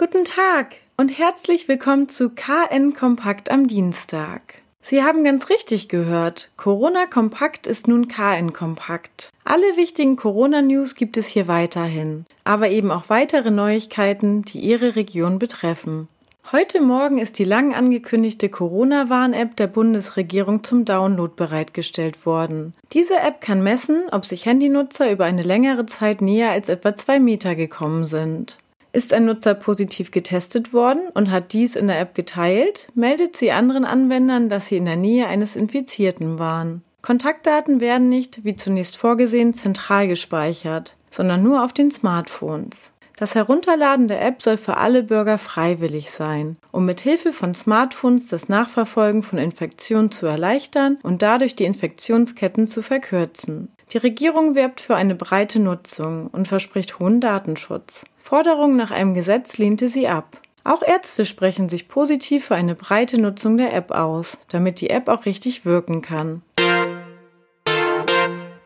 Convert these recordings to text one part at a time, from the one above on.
Guten Tag und herzlich willkommen zu KN Kompakt am Dienstag. Sie haben ganz richtig gehört. Corona Kompakt ist nun KN Kompakt. Alle wichtigen Corona-News gibt es hier weiterhin, aber eben auch weitere Neuigkeiten, die Ihre Region betreffen. Heute Morgen ist die lang angekündigte Corona-Warn-App der Bundesregierung zum Download bereitgestellt worden. Diese App kann messen, ob sich Handynutzer über eine längere Zeit näher als etwa zwei Meter gekommen sind. Ist ein Nutzer positiv getestet worden und hat dies in der App geteilt, meldet sie anderen Anwendern, dass sie in der Nähe eines Infizierten waren. Kontaktdaten werden nicht, wie zunächst vorgesehen, zentral gespeichert, sondern nur auf den Smartphones. Das Herunterladen der App soll für alle Bürger freiwillig sein, um mit Hilfe von Smartphones das Nachverfolgen von Infektionen zu erleichtern und dadurch die Infektionsketten zu verkürzen. Die Regierung wirbt für eine breite Nutzung und verspricht hohen Datenschutz. Forderungen nach einem Gesetz lehnte sie ab. Auch Ärzte sprechen sich positiv für eine breite Nutzung der App aus, damit die App auch richtig wirken kann.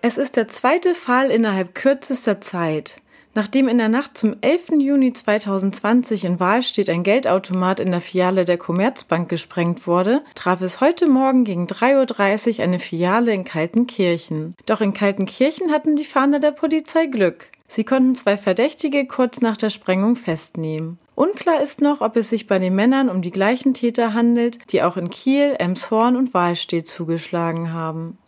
Es ist der zweite Fall innerhalb kürzester Zeit. Nachdem in der Nacht zum 11. Juni 2020 in Wahlstedt ein Geldautomat in der Filiale der Commerzbank gesprengt wurde, traf es heute Morgen gegen 3.30 Uhr eine Filiale in Kaltenkirchen. Doch in Kaltenkirchen hatten die Fahnder der Polizei Glück. Sie konnten zwei Verdächtige kurz nach der Sprengung festnehmen. Unklar ist noch, ob es sich bei den Männern um die gleichen Täter handelt, die auch in Kiel, Emshorn und Wahlstedt zugeschlagen haben.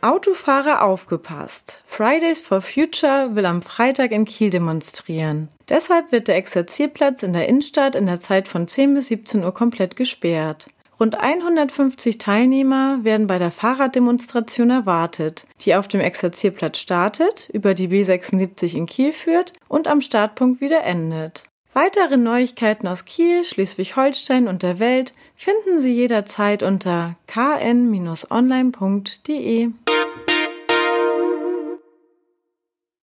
Autofahrer aufgepasst. Fridays for Future will am Freitag in Kiel demonstrieren. Deshalb wird der Exerzierplatz in der Innenstadt in der Zeit von 10 bis 17 Uhr komplett gesperrt. Rund 150 Teilnehmer werden bei der Fahrraddemonstration erwartet, die auf dem Exerzierplatz startet, über die B76 in Kiel führt und am Startpunkt wieder endet. Weitere Neuigkeiten aus Kiel, Schleswig-Holstein und der Welt finden Sie jederzeit unter kn-online.de.